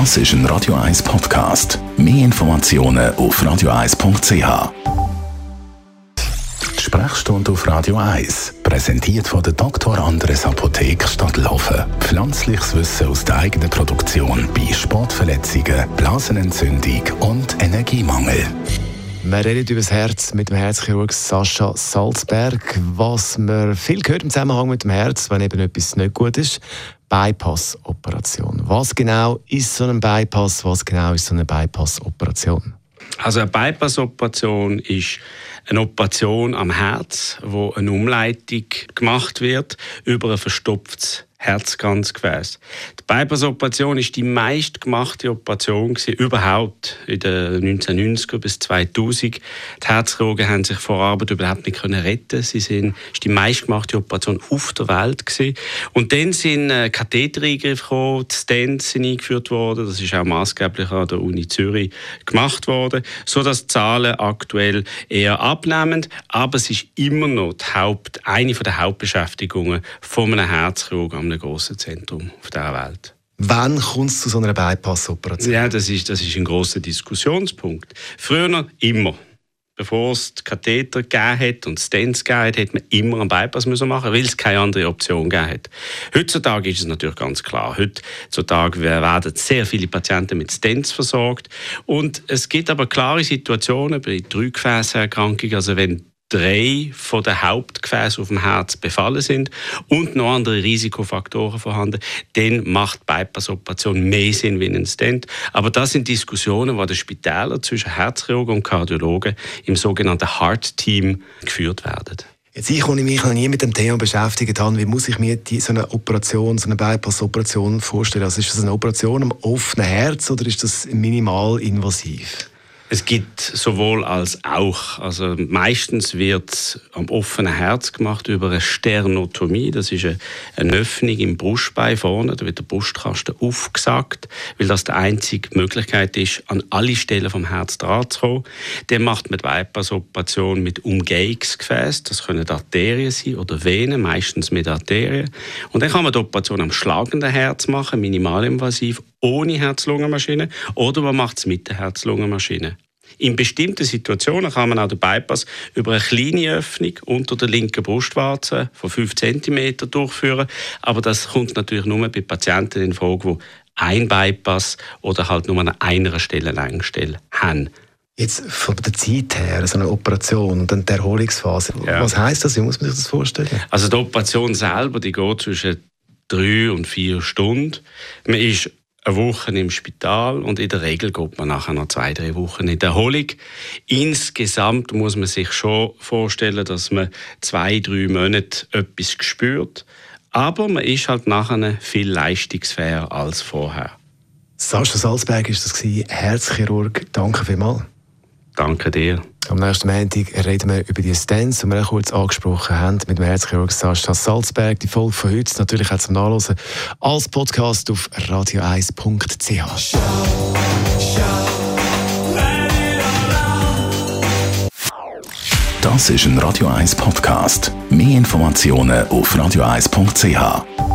Das ist ein Radio 1 Podcast. Mehr Informationen auf radio1.ch. Sprechstunde auf Radio 1, präsentiert von der Dr. Andres Apotheke Stadtlaufen. Pflanzliches Wissen aus der eigenen Produktion bei Sportverletzungen, Blasenentzündung und Energiemangel. Wir reden über das Herz mit dem Herzchirurg Sascha Salzberg. Was man viel hört im Zusammenhang mit dem Herz, wenn eben etwas nicht gut ist, Bypass-Operation. Was genau ist so ein Bypass? Was genau ist so eine Bypass-Operation? Also eine Bypass-Operation ist eine Operation am Herz, wo eine Umleitung gemacht wird über ein verstopftes Herzkranzgefäß. Die Bypass-Operation ist die meistgemachte Operation überhaupt in den 1990er bis 2000. Die Herzchirurgen haben sich vor Arbeit überhaupt nicht können retten. Sie sind ist die meistgemachte Operation auf der Welt gewesen. Und dann sind äh, Kathetereingriffe gekommen, die Stents sind eingeführt worden. Das ist auch maßgeblich an der Uni Zürich gemacht worden, so dass Zahlen aktuell eher abnehmen. Aber es ist immer noch die Haupt, eine der Hauptbeschäftigungen von einem Herzchirurgen einem grossen Zentrum auf dieser Welt. Wann kommt es zu so einer Bypass-Operation? Ja, das ist, das ist ein großer Diskussionspunkt. Früher immer. Bevor es die Katheter gegeben hat und Stents gegeben hat, hat man immer einen Bypass müssen machen, weil es keine andere Option gegeben hat. Heutzutage ist es natürlich ganz klar. Heutzutage werden sehr viele Patienten mit Stents versorgt. Und es gibt aber klare Situationen bei Drückgefäßerkrankungen, also wenn drei von den Hauptgefäßen auf dem Herz befallen sind und noch andere Risikofaktoren vorhanden, dann macht Bypass-Operation mehr Sinn wie ein Stent. Aber das sind Diskussionen, die den Spitälern zwischen Herzchirurgen und Kardiologen im sogenannten Heart-Team geführt werden. Jetzt ich, ich mich noch nie mit dem Thema beschäftigt habe, wie muss ich mir die, so eine Operation, so eine Bypass-Operation vorstellen? Also ist das eine Operation am offenen Herz oder ist das minimal invasiv? Es gibt sowohl als auch. Also meistens wird am offenen Herz gemacht über eine Sternotomie. Das ist eine, Öffnung im Brustbein vorne. Da wird der Brustkasten aufgesagt, weil das die einzige Möglichkeit ist, an alle Stellen vom Herz dran zu kommen. Dann macht man die Bypass-Operation mit Umgehungsgefäß. Das können Arterien sein oder Venen, meistens mit Arterien. Und dann kann man die Operation am schlagenden Herz machen, minimalinvasiv, ohne Herz-Lungen-Maschine. Oder man macht es mit der Herz-Lungen-Maschine. In bestimmten Situationen kann man auch den Bypass über eine kleine Öffnung unter der linken Brustwarze von 5 cm durchführen. Aber das kommt natürlich nur bei Patienten in Frage, die ein Bypass oder halt nur an einer Stelle Längsstelle haben. Jetzt von der Zeit her, so eine Operation und dann die Erholungsphase. Ja. Was heißt das? Wie muss man sich das vorstellen? Also die Operation selber, die geht zwischen drei und vier Stunden. Man ist eine Woche im Spital und in der Regel geht man nachher noch zwei, drei Wochen in der Erholung. Insgesamt muss man sich schon vorstellen, dass man zwei, drei Monate etwas spürt. Aber man ist halt nachher viel leistungsfähiger als vorher. Sascha Salzberg ist das Herzchirurg. Danke vielmals. Danke dir. Am nächsten Montag reden wir über die Stents, die wir auch kurz angesprochen haben, mit dem Herzchirurg Sascha Salzberg. Die Folge von heute natürlich auch zum Nachlesen als Podcast auf radio1.ch. Das ist ein Radio 1 Podcast. Mehr Informationen auf radio1.ch.